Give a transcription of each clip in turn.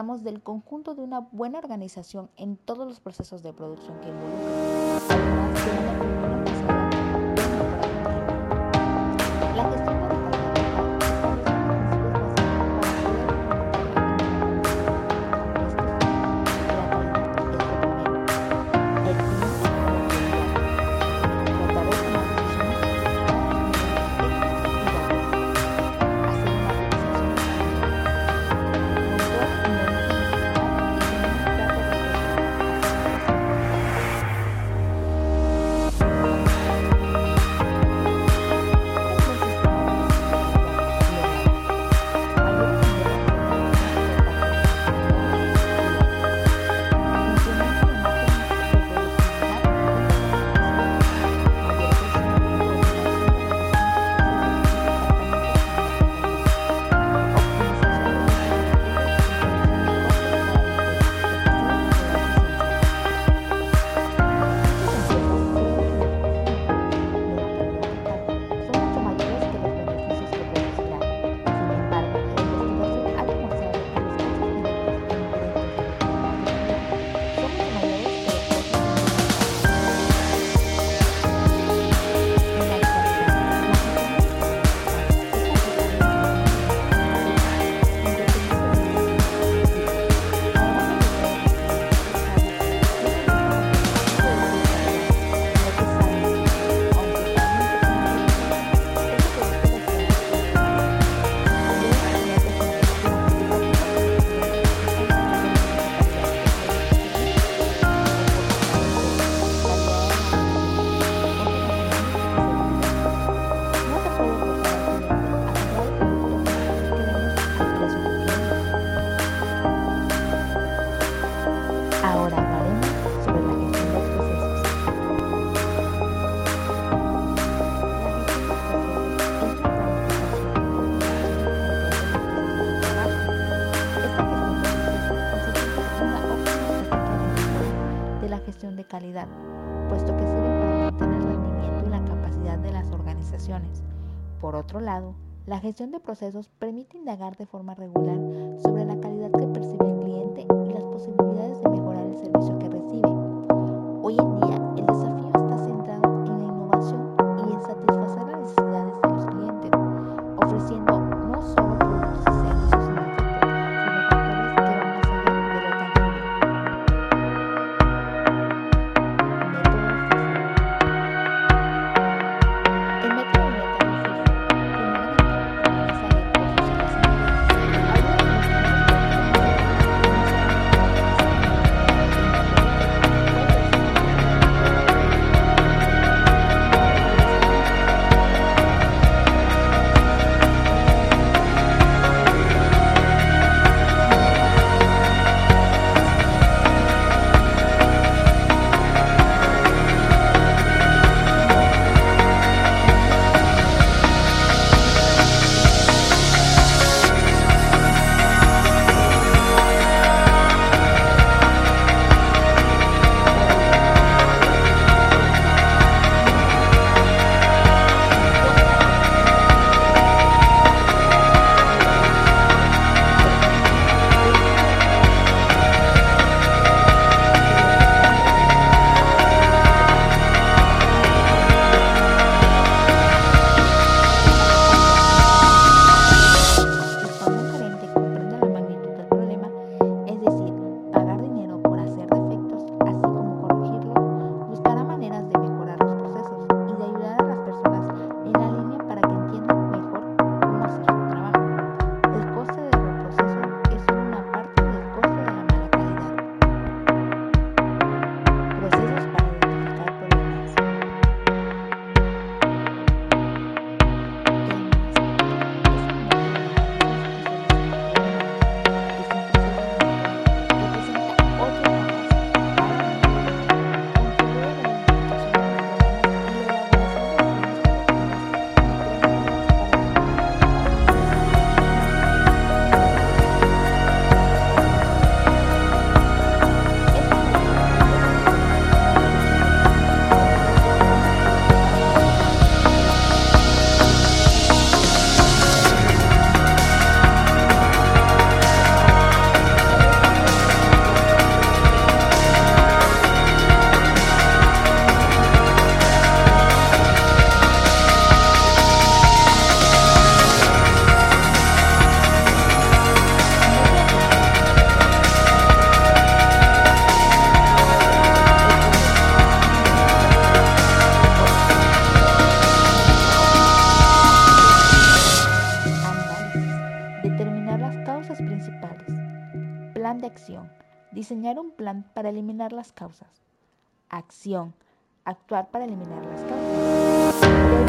hablamos del conjunto de una buena organización en todos los procesos de producción que involucran. puesto que sirve para mantener el rendimiento y la capacidad de las organizaciones. Por otro lado, la gestión de procesos permite indagar de forma regular sobre la calidad Acción. Diseñar un plan para eliminar las causas. Acción. Actuar para eliminar las causas.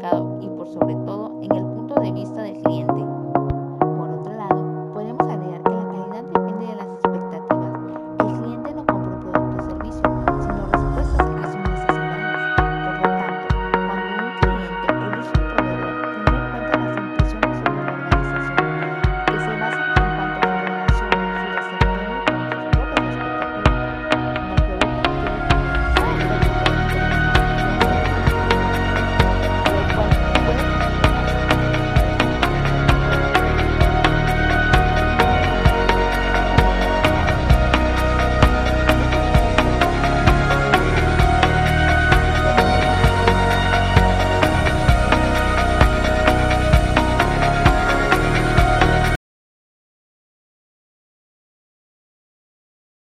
Mercado y por sobre todo en el punto de vista del cliente